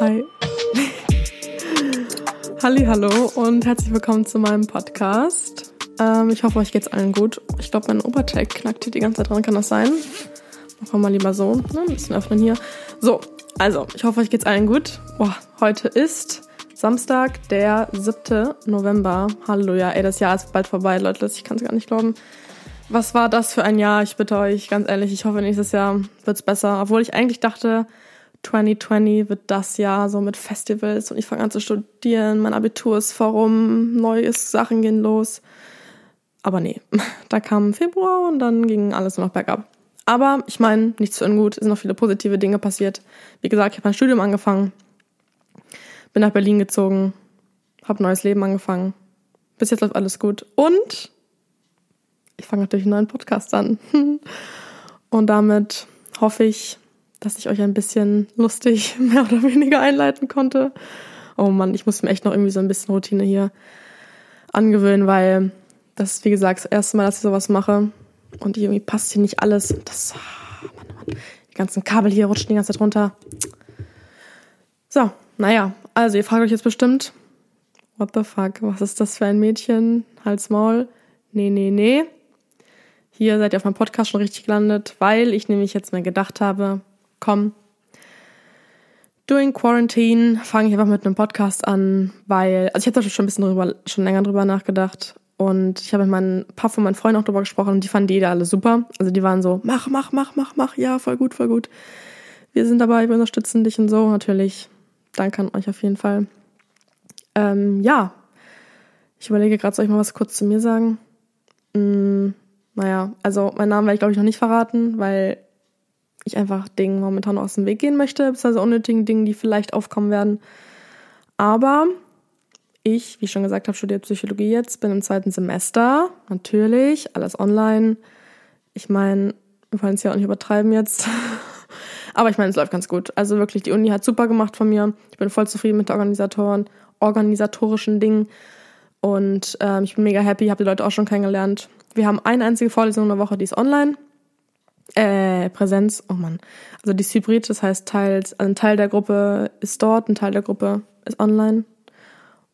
Hi. Halli, hallo und herzlich willkommen zu meinem Podcast. Ähm, ich hoffe, euch geht's allen gut. Ich glaube, mein Oberteil knackt hier die ganze Zeit dran. Kann das sein? Machen wir mal lieber so. Ne? Ein bisschen öffnen hier. So, also, ich hoffe, euch geht's allen gut. Boah, heute ist Samstag, der 7. November. Halleluja. Ey, das Jahr ist bald vorbei, Leute. Ich kann es gar nicht glauben. Was war das für ein Jahr? Ich bitte euch, ganz ehrlich, ich hoffe, nächstes Jahr wird's besser. Obwohl ich eigentlich dachte, 2020 wird das Jahr so mit Festivals und ich fange an zu studieren, mein Abitur ist vorum, neue Sachen gehen los. Aber nee, da kam Februar und dann ging alles nur noch bergab. Aber ich meine, nichts zu ungut, es sind noch viele positive Dinge passiert. Wie gesagt, ich habe mein Studium angefangen, bin nach Berlin gezogen, habe neues Leben angefangen. Bis jetzt läuft alles gut. Und ich fange natürlich einen neuen Podcast an. Und damit hoffe ich, dass ich euch ein bisschen lustig mehr oder weniger einleiten konnte. Oh Mann, ich muss mir echt noch irgendwie so ein bisschen Routine hier angewöhnen, weil das ist, wie gesagt, das erste Mal, dass ich sowas mache. Und irgendwie passt hier nicht alles. Das, oh Mann, oh Mann. Die ganzen Kabel hier rutschen die ganze Zeit runter. So, naja, also ihr fragt euch jetzt bestimmt, what the fuck, was ist das für ein Mädchen? Hals Maul. Nee, nee, nee. Hier seid ihr auf meinem Podcast schon richtig gelandet, weil ich nämlich jetzt mir gedacht habe, komm, during Quarantine fange ich einfach mit einem Podcast an, weil, also ich habe da schon ein bisschen drüber, schon länger drüber nachgedacht und ich habe mit meinen paar von meinen Freunden auch drüber gesprochen und die fanden die da alle super. Also die waren so, mach, mach, mach, mach, mach, ja, voll gut, voll gut. Wir sind dabei, wir unterstützen dich und so, natürlich. Danke an euch auf jeden Fall. Ähm, ja, ich überlege gerade, soll ich mal was kurz zu mir sagen? Hm, naja, also meinen Namen werde ich glaube ich noch nicht verraten, weil ich einfach Dingen momentan aus dem Weg gehen möchte, beziehungsweise unnötigen Dingen, die vielleicht aufkommen werden. Aber ich, wie ich schon gesagt habe, studiere Psychologie jetzt, bin im zweiten Semester, natürlich, alles online. Ich meine, wir wollen es ja auch nicht übertreiben jetzt. Aber ich meine, es läuft ganz gut. Also wirklich, die Uni hat super gemacht von mir. Ich bin voll zufrieden mit Organisatoren, organisatorischen Dingen. Und ähm, ich bin mega happy, habe die Leute auch schon kennengelernt. Wir haben eine einzige Vorlesung in der Woche, die ist online. Äh, Präsenz, oh Mann. Also die hybrid, das heißt, teils, also ein Teil der Gruppe ist dort, ein Teil der Gruppe ist online.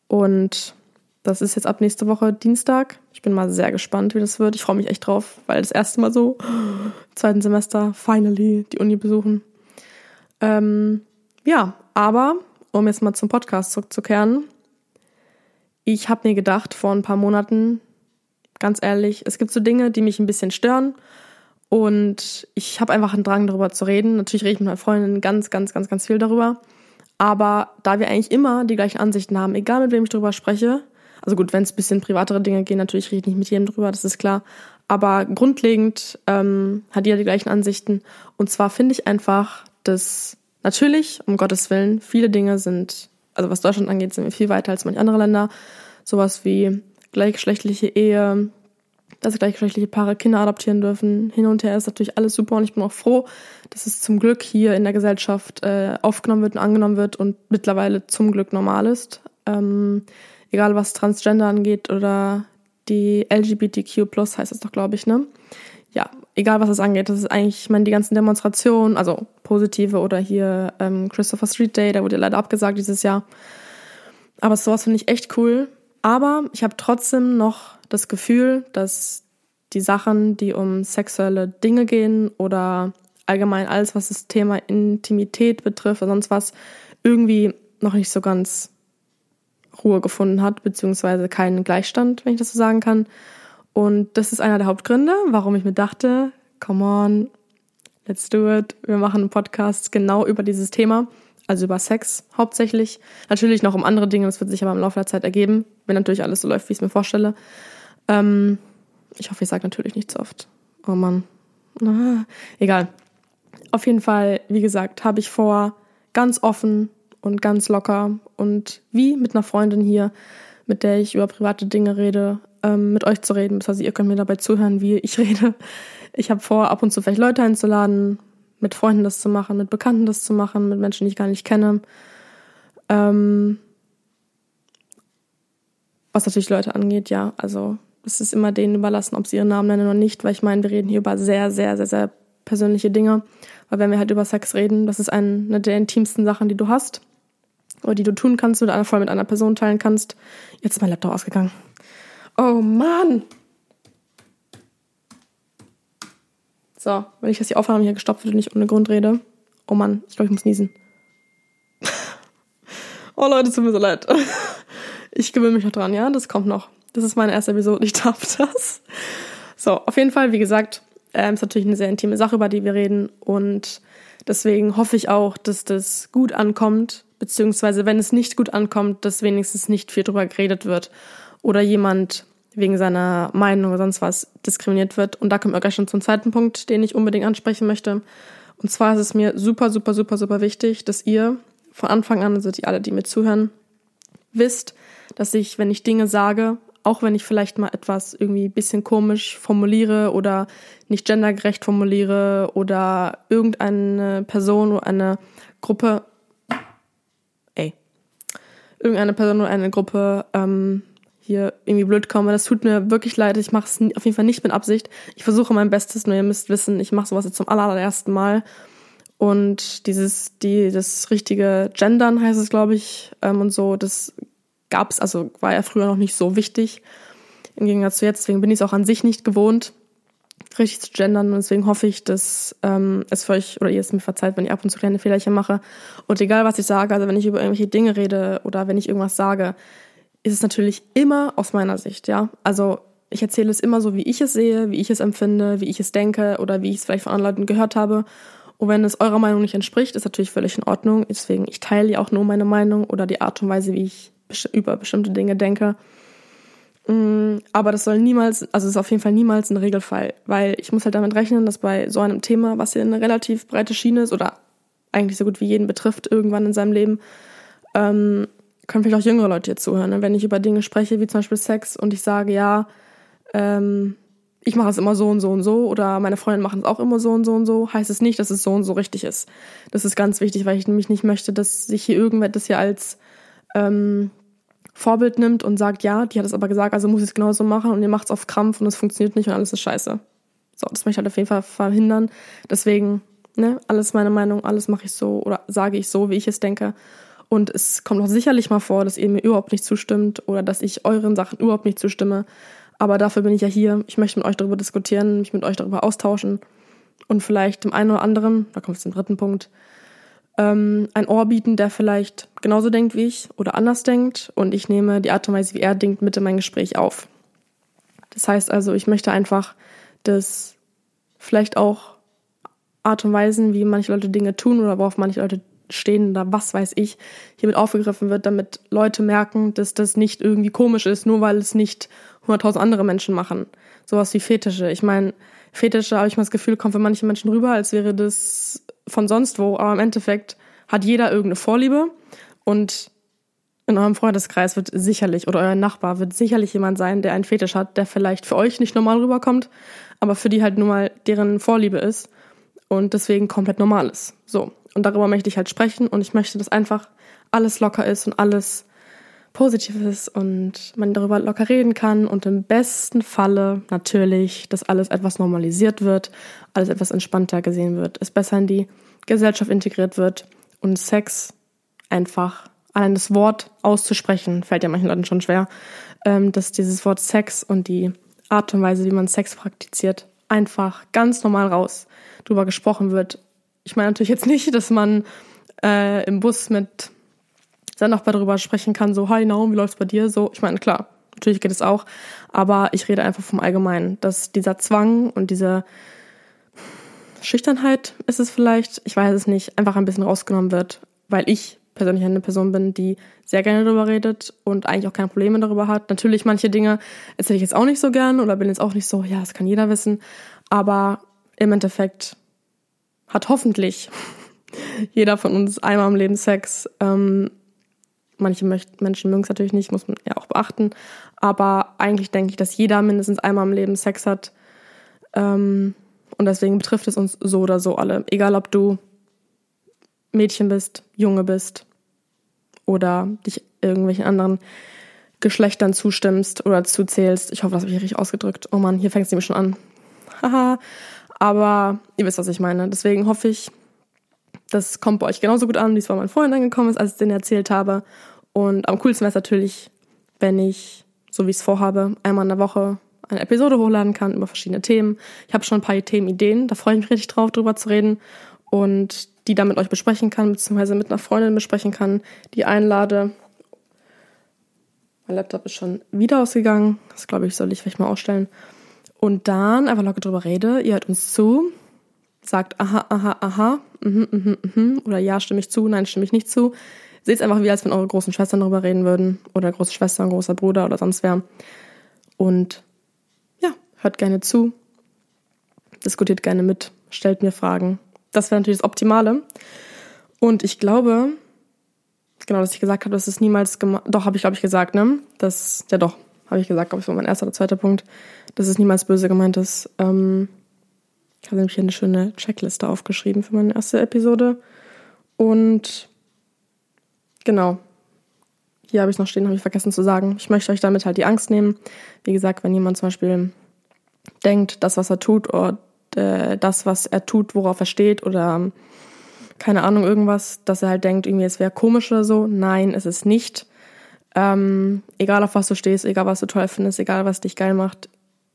Und das ist jetzt ab nächste Woche Dienstag. Ich bin mal sehr gespannt, wie das wird. Ich freue mich echt drauf, weil das erste Mal so, zweiten Semester, finally die Uni besuchen. Ähm, ja, aber um jetzt mal zum Podcast zurückzukehren. Ich habe mir gedacht vor ein paar Monaten, ganz ehrlich, es gibt so Dinge, die mich ein bisschen stören. Und ich habe einfach einen Drang, darüber zu reden. Natürlich rede ich mit meinen Freundinnen ganz, ganz, ganz, ganz viel darüber. Aber da wir eigentlich immer die gleichen Ansichten haben, egal mit wem ich darüber spreche, also gut, wenn es bisschen privatere Dinge gehen, natürlich rede ich nicht mit jedem drüber, das ist klar. Aber grundlegend ähm, hat jeder die gleichen Ansichten. Und zwar finde ich einfach, dass natürlich, um Gottes Willen, viele Dinge sind, also was Deutschland angeht, sind wir viel weiter als manche andere Länder. Sowas wie gleichgeschlechtliche Ehe, dass gleichgeschlechtliche Paare Kinder adoptieren dürfen. Hin und her ist natürlich alles super und ich bin auch froh, dass es zum Glück hier in der Gesellschaft äh, aufgenommen wird und angenommen wird und mittlerweile zum Glück normal ist. Ähm, egal was Transgender angeht oder die LGBTQ plus heißt es doch, glaube ich, ne? Ja, egal was es angeht, das ist eigentlich, ich meine, die ganzen Demonstrationen, also positive oder hier ähm, Christopher Street Day, der wurde leider abgesagt dieses Jahr. Aber sowas finde ich echt cool. Aber ich habe trotzdem noch das Gefühl, dass die Sachen, die um sexuelle Dinge gehen oder allgemein alles, was das Thema Intimität betrifft oder sonst was, irgendwie noch nicht so ganz Ruhe gefunden hat, beziehungsweise keinen Gleichstand, wenn ich das so sagen kann. Und das ist einer der Hauptgründe, warum ich mir dachte, come on, let's do it. Wir machen einen Podcast genau über dieses Thema, also über Sex hauptsächlich. Natürlich noch um andere Dinge, das wird sich aber im Laufe der Zeit ergeben, wenn natürlich alles so läuft, wie ich es mir vorstelle. Ähm, ich hoffe, ich sage natürlich nicht zu oft. Oh Mann. Ah, egal. Auf jeden Fall, wie gesagt, habe ich vor, ganz offen und ganz locker und wie mit einer Freundin hier, mit der ich über private Dinge rede, ähm, mit euch zu reden. Das heißt, ihr könnt mir dabei zuhören, wie ich rede. Ich habe vor, ab und zu vielleicht Leute einzuladen, mit Freunden das zu machen, mit Bekannten das zu machen, mit Menschen, die ich gar nicht kenne. Ähm, was natürlich Leute angeht, ja, also es ist immer denen überlassen, ob sie ihren Namen nennen oder nicht, weil ich meine, wir reden hier über sehr, sehr, sehr, sehr persönliche Dinge. Weil wenn wir halt über Sex reden, das ist eine der intimsten Sachen, die du hast. oder die du tun kannst oder voll mit einer Person teilen kannst. Jetzt ist mein Laptop ausgegangen. Oh Mann! So, wenn ich jetzt die Aufnahme hier gestoppt wird und nicht ohne Grund rede. Oh Mann, ich glaube, ich muss niesen. oh Leute, es tut mir so leid. Ich gewöhne mich noch dran, ja? Das kommt noch. Das ist meine erste Episode, ich darf das. So, auf jeden Fall, wie gesagt, ähm, ist natürlich eine sehr intime Sache, über die wir reden. Und deswegen hoffe ich auch, dass das gut ankommt, beziehungsweise wenn es nicht gut ankommt, dass wenigstens nicht viel drüber geredet wird oder jemand wegen seiner Meinung oder sonst was diskriminiert wird. Und da kommen wir gleich schon zum zweiten Punkt, den ich unbedingt ansprechen möchte. Und zwar ist es mir super, super, super, super wichtig, dass ihr von Anfang an, also die alle, die mir zuhören, wisst, dass ich, wenn ich Dinge sage, auch wenn ich vielleicht mal etwas irgendwie bisschen komisch formuliere oder nicht gendergerecht formuliere oder irgendeine Person oder eine Gruppe, ey, irgendeine Person oder eine Gruppe ähm, hier irgendwie blöd komme. Das tut mir wirklich leid. Ich mache es auf jeden Fall nicht mit Absicht. Ich versuche mein Bestes, nur ihr müsst wissen, ich mache sowas jetzt zum allerersten Mal. Und dieses, die, das richtige Gendern heißt es, glaube ich, ähm, und so, das gab es, also war ja früher noch nicht so wichtig im Gegensatz zu jetzt. Deswegen bin ich es auch an sich nicht gewohnt, richtig zu gendern. Und deswegen hoffe ich, dass ähm, es für euch oder ihr es mir verzeiht, wenn ich ab und zu kleine Fehlerchen mache. Und egal, was ich sage, also wenn ich über irgendwelche Dinge rede oder wenn ich irgendwas sage, ist es natürlich immer aus meiner Sicht, ja. Also ich erzähle es immer so, wie ich es sehe, wie ich es empfinde, wie ich es denke oder wie ich es vielleicht von anderen Leuten gehört habe. Und wenn es eurer Meinung nicht entspricht, ist natürlich völlig in Ordnung. Deswegen, ich teile ja auch nur meine Meinung oder die Art und Weise, wie ich über bestimmte Dinge denke. Mm, aber das soll niemals, also es ist auf jeden Fall niemals ein Regelfall, weil ich muss halt damit rechnen, dass bei so einem Thema, was ja eine relativ breite Schiene ist oder eigentlich so gut wie jeden betrifft irgendwann in seinem Leben, ähm, können vielleicht auch jüngere Leute hier zuhören. Ne? Wenn ich über Dinge spreche, wie zum Beispiel Sex und ich sage, ja, ähm, ich mache es immer so und so und so oder meine Freunde machen es auch immer so und so und so, heißt es nicht, dass es so und so richtig ist. Das ist ganz wichtig, weil ich nämlich nicht möchte, dass sich hier irgendwer das hier als ähm, Vorbild nimmt und sagt, ja, die hat es aber gesagt, also muss ich es genauso machen und ihr macht es auf Krampf und es funktioniert nicht und alles ist scheiße. So, das möchte ich halt auf jeden Fall verhindern. Deswegen, ne, alles meine Meinung, alles mache ich so oder sage ich so, wie ich es denke. Und es kommt auch sicherlich mal vor, dass ihr mir überhaupt nicht zustimmt oder dass ich euren Sachen überhaupt nicht zustimme. Aber dafür bin ich ja hier. Ich möchte mit euch darüber diskutieren, mich mit euch darüber austauschen und vielleicht dem einen oder anderen, da kommt es zum dritten Punkt, ähm, ein Ohr bieten, der vielleicht genauso denkt wie ich oder anders denkt. Und ich nehme die Art und Weise, wie er denkt, mit in mein Gespräch auf. Das heißt also, ich möchte einfach, dass vielleicht auch Art und Weisen, wie manche Leute Dinge tun oder worauf manche Leute stehen oder was weiß ich, hiermit aufgegriffen wird, damit Leute merken, dass das nicht irgendwie komisch ist, nur weil es nicht 100.000 andere Menschen machen. Sowas wie Fetische. Ich meine, Fetische habe ich mal das Gefühl, kommt für manche Menschen rüber, als wäre das von sonst wo, aber im Endeffekt hat jeder irgendeine Vorliebe und in eurem Freundeskreis wird sicherlich oder euer Nachbar wird sicherlich jemand sein, der einen Fetisch hat, der vielleicht für euch nicht normal rüberkommt, aber für die halt nur mal deren Vorliebe ist und deswegen komplett normal ist. So. Und darüber möchte ich halt sprechen und ich möchte, dass einfach alles locker ist und alles positiv ist und man darüber locker reden kann und im besten Falle natürlich, dass alles etwas normalisiert wird, alles etwas entspannter gesehen wird, es besser in die Gesellschaft integriert wird und Sex einfach allein das Wort auszusprechen, fällt ja manchen Leuten schon schwer, ähm, dass dieses Wort Sex und die Art und Weise, wie man Sex praktiziert, einfach ganz normal raus drüber gesprochen wird. Ich meine natürlich jetzt nicht, dass man äh, im Bus mit dann auch darüber sprechen kann, so, hi Naum, wie läuft's bei dir? So, ich meine, klar, natürlich geht es auch, aber ich rede einfach vom Allgemeinen, dass dieser Zwang und diese Schüchternheit ist es vielleicht, ich weiß es nicht, einfach ein bisschen rausgenommen wird, weil ich persönlich eine Person bin, die sehr gerne darüber redet und eigentlich auch keine Probleme darüber hat. Natürlich manche Dinge erzähle ich jetzt auch nicht so gern oder bin jetzt auch nicht so, ja, das kann jeder wissen, aber im Endeffekt hat hoffentlich jeder von uns einmal im Leben Sex. Ähm, Manche Menschen mögen es natürlich nicht, muss man ja auch beachten. Aber eigentlich denke ich, dass jeder mindestens einmal im Leben Sex hat. Ähm, und deswegen betrifft es uns so oder so alle. Egal, ob du Mädchen bist, Junge bist oder dich irgendwelchen anderen Geschlechtern zustimmst oder zuzählst. Ich hoffe, das habe ich richtig ausgedrückt. Oh Mann, hier fängt es nämlich schon an. Haha. Aber ihr wisst, was ich meine. Deswegen hoffe ich, das kommt bei euch genauso gut an, wie es bei meinem Freund angekommen ist, als ich den erzählt habe. Und am coolsten wäre es natürlich, wenn ich, so wie ich es vorhabe, einmal in der Woche eine Episode hochladen kann über verschiedene Themen. Ich habe schon ein paar Themenideen, da freue ich mich richtig drauf, drüber zu reden und die dann mit euch besprechen kann, beziehungsweise mit einer Freundin besprechen kann, die einlade. Mein Laptop ist schon wieder ausgegangen. Das glaube ich, soll ich vielleicht mal ausstellen. Und dann einfach locker drüber rede. Ihr hört uns zu, sagt aha, aha, aha, mhm, mhm, mhm, oder ja, stimme ich zu, nein, stimme ich nicht zu. Seht es einfach wie, als wenn eure großen Schwestern darüber reden würden oder große Schwester, großer Bruder oder sonst wer. Und ja, hört gerne zu, diskutiert gerne mit, stellt mir Fragen. Das wäre natürlich das Optimale. Und ich glaube, genau, dass ich gesagt habe, dass es niemals gemacht. Doch, habe ich, glaube ich, gesagt, ne? Das, ja doch, habe ich gesagt, glaube ich, war mein erster oder zweiter Punkt, dass es niemals böse gemeint ist. Ähm, ich habe nämlich hier eine schöne Checkliste aufgeschrieben für meine erste Episode. Und genau, hier habe ich noch stehen, habe ich vergessen zu sagen. Ich möchte euch damit halt die Angst nehmen. Wie gesagt, wenn jemand zum Beispiel denkt, das, was er tut, oder äh, das, was er tut, worauf er steht, oder keine Ahnung, irgendwas, dass er halt denkt, irgendwie es wäre komisch oder so. Nein, es ist nicht. Ähm, egal auf was du stehst, egal was du toll findest, egal was dich geil macht,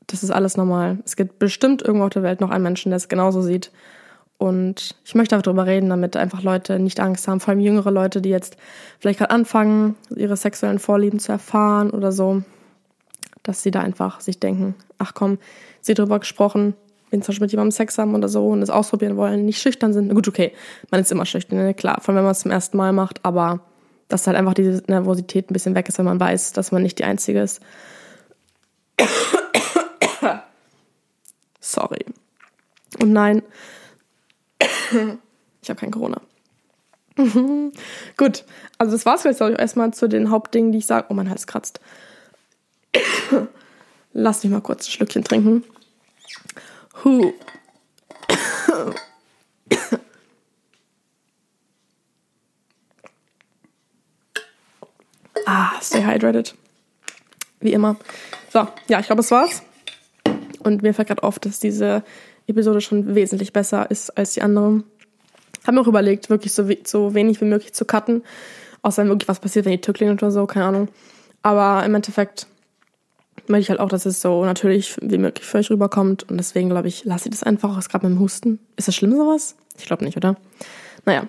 das ist alles normal. Es gibt bestimmt irgendwo auf der Welt noch einen Menschen, der es genauso sieht. Und ich möchte einfach darüber reden, damit einfach Leute nicht Angst haben, vor allem jüngere Leute, die jetzt vielleicht gerade anfangen, ihre sexuellen Vorlieben zu erfahren oder so, dass sie da einfach sich denken, ach komm, sie darüber gesprochen, wenn zum Beispiel mit jemandem Sex haben oder so und es ausprobieren wollen, nicht schüchtern sind. Gut, okay, man ist immer schüchtern, ne? klar, vor allem wenn man es zum ersten Mal macht, aber dass halt einfach diese Nervosität ein bisschen weg ist, wenn man weiß, dass man nicht die Einzige ist. Sorry. Und nein, ich habe kein Corona. Gut, also das war's jetzt, glaube ich, erstmal zu den Hauptdingen, die ich sage. Oh, mein Hals kratzt. Lass mich mal kurz ein Schlückchen trinken. Huh. Ah, stay hydrated. Wie immer. So, ja, ich glaube, es war's. Und mir fällt gerade auf, dass diese Episode schon wesentlich besser ist als die andere. Habe mir auch überlegt, wirklich so, so wenig wie möglich zu cutten. Außer wenn wirklich was passiert, wenn die Tür klingelt oder so, keine Ahnung. Aber im Endeffekt möchte ich halt auch, dass es so natürlich wie möglich für euch rüberkommt. Und deswegen glaube ich, lasse ich das einfach, was gerade mit dem Husten. Ist das schlimm sowas? Ich glaube nicht, oder? Naja.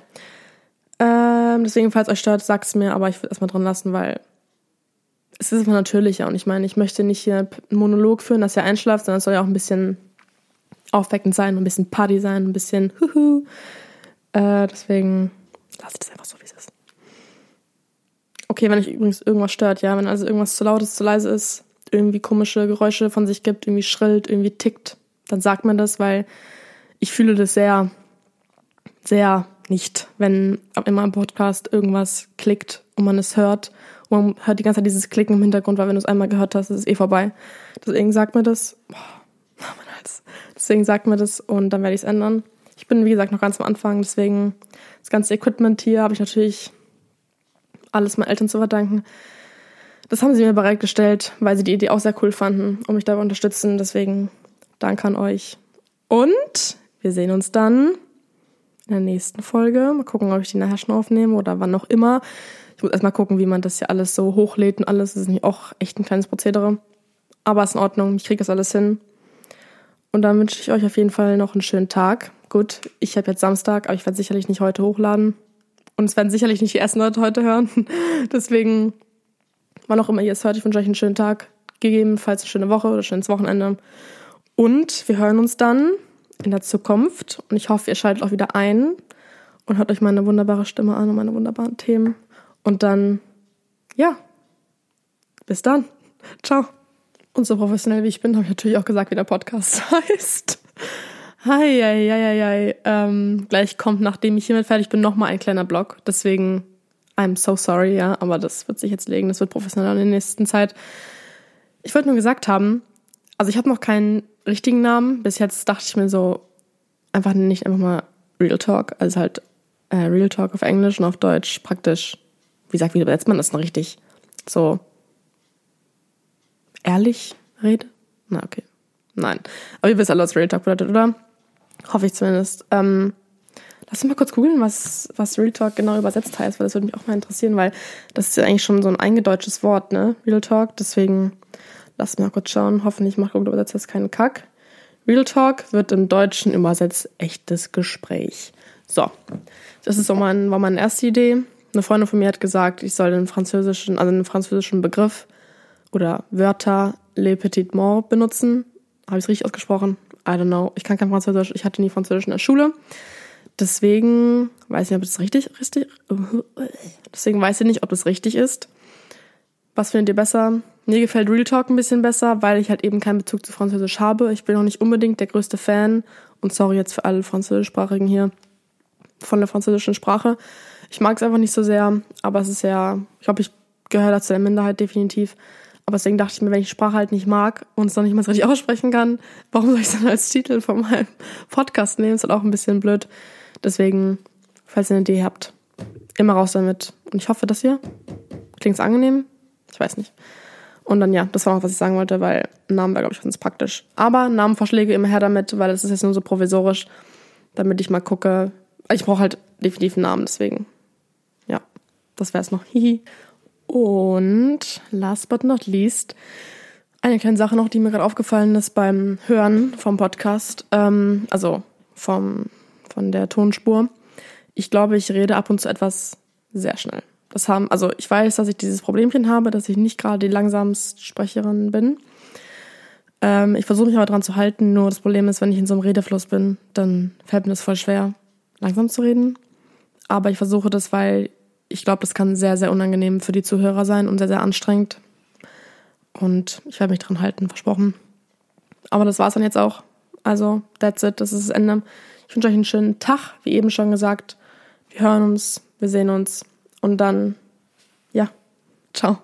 Ähm, deswegen, falls euch stört, sagt es mir, aber ich würde erstmal dran lassen, weil es ist einfach natürlicher. Und ich meine, ich möchte nicht hier einen Monolog führen, dass ihr einschlaft, sondern es soll ja auch ein bisschen aufweckend sein, ein bisschen Party sein, ein bisschen Huhu. Äh, deswegen ich das einfach so, wie es ist. Okay, wenn euch übrigens irgendwas stört, ja, wenn also irgendwas zu laut ist, zu leise ist, irgendwie komische Geräusche von sich gibt, irgendwie schrillt, irgendwie tickt, dann sagt man das, weil ich fühle das sehr, sehr nicht, wenn in meinem Podcast irgendwas klickt und man es hört man hört die ganze Zeit dieses Klicken im Hintergrund, weil wenn du es einmal gehört hast, ist es eh vorbei. Deswegen sagt mir das. Boah, mein Hals. Deswegen sagt mir das und dann werde ich es ändern. Ich bin, wie gesagt, noch ganz am Anfang, deswegen das ganze Equipment hier habe ich natürlich alles meinen Eltern zu verdanken. Das haben sie mir bereitgestellt, weil sie die Idee auch sehr cool fanden und mich dabei unterstützen. Deswegen danke an euch. Und wir sehen uns dann in der nächsten Folge. Mal gucken, ob ich die nachher schon aufnehme oder wann auch immer. Ich muss erstmal gucken, wie man das hier alles so hochlädt und alles. Das ist nämlich auch echt ein kleines Prozedere. Aber ist in Ordnung, ich kriege das alles hin. Und dann wünsche ich euch auf jeden Fall noch einen schönen Tag. Gut, ich habe jetzt Samstag, aber ich werde sicherlich nicht heute hochladen. Und es werden sicherlich nicht die ersten Leute heute hören. Deswegen, wann auch immer ihr es hört, ich wünsche euch einen schönen Tag. Gegebenenfalls eine schöne Woche oder ein schönes Wochenende. Und wir hören uns dann in der Zukunft. Und ich hoffe, ihr schaltet auch wieder ein und hört euch meine wunderbare Stimme an und meine wunderbaren Themen. Und dann, ja, bis dann. Ciao. Und so professionell wie ich bin, habe ich natürlich auch gesagt, wie der Podcast heißt. Hi, hi, hi, hi. Ähm, gleich kommt, nachdem ich hiermit fertig bin, nochmal ein kleiner Blog. Deswegen, I'm so sorry, ja, aber das wird sich jetzt legen. Das wird professioneller in der nächsten Zeit. Ich wollte nur gesagt haben, also ich habe noch keinen richtigen Namen. Bis jetzt dachte ich mir so, einfach nicht einfach mal Real Talk, also halt äh, Real Talk auf Englisch und auf Deutsch praktisch wie sagt, wie übersetzt man das denn richtig? So ehrlich rede? Na, okay. Nein. Aber ihr wisst alle, was Real Talk bedeutet, oder? Hoffe ich zumindest. Ähm, Lass uns mal kurz googeln, was, was Real Talk genau übersetzt heißt, weil das würde mich auch mal interessieren, weil das ist ja eigentlich schon so ein eingedeutschtes Wort, ne? Real Talk. Deswegen lass mal kurz schauen. Hoffentlich macht Google übersetzt das keinen Kack. Real Talk wird im Deutschen übersetzt echtes Gespräch. So, das ist auch mein, war meine erste Idee. Eine Freundin von mir hat gesagt, ich soll den französischen, also den französischen Begriff oder Wörter le petit mort benutzen. Habe ich es richtig ausgesprochen? I don't know. Ich kann kein Französisch. Ich hatte nie Französisch in der Schule. Deswegen weiß ich nicht, ob das richtig, richtig, deswegen weiß ich nicht, ob das richtig ist. Was findet ihr besser? Mir gefällt Real Talk ein bisschen besser, weil ich halt eben keinen Bezug zu Französisch habe. Ich bin noch nicht unbedingt der größte Fan und sorry jetzt für alle Französischsprachigen hier von der französischen Sprache. Ich mag es einfach nicht so sehr, aber es ist ja, ich glaube, ich gehöre dazu der Minderheit definitiv. Aber deswegen dachte ich mir, wenn ich Sprache halt nicht mag und es dann nicht mal so richtig aussprechen kann, warum soll ich es dann als Titel von meinem Podcast nehmen? Ist halt auch ein bisschen blöd. Deswegen, falls ihr eine Idee habt, immer raus damit. Und ich hoffe, dass ihr. Klingt es angenehm? Ich weiß nicht. Und dann ja, das war auch, was ich sagen wollte, weil Namen wäre, glaube ich, ganz praktisch. Aber Namenvorschläge immer her damit, weil das ist jetzt nur so provisorisch, damit ich mal gucke. Ich brauche halt definitiv einen Namen, deswegen. Ja, das wäre es noch. Hihi. Und last but not least, eine kleine Sache noch, die mir gerade aufgefallen ist beim Hören vom Podcast, ähm, also vom, von der Tonspur. Ich glaube, ich rede ab und zu etwas sehr schnell. Das haben, also ich weiß, dass ich dieses Problemchen habe, dass ich nicht gerade die langsamste Sprecherin bin. Ähm, ich versuche mich aber dran zu halten, nur das Problem ist, wenn ich in so einem Redefluss bin, dann fällt mir das voll schwer, langsam zu reden. Aber ich versuche das, weil ich glaube, das kann sehr, sehr unangenehm für die Zuhörer sein und sehr, sehr anstrengend. Und ich werde mich dran halten, versprochen. Aber das war's dann jetzt auch. Also, that's it, das ist das Ende. Ich wünsche euch einen schönen Tag, wie eben schon gesagt. Wir hören uns, wir sehen uns und dann, ja, ciao.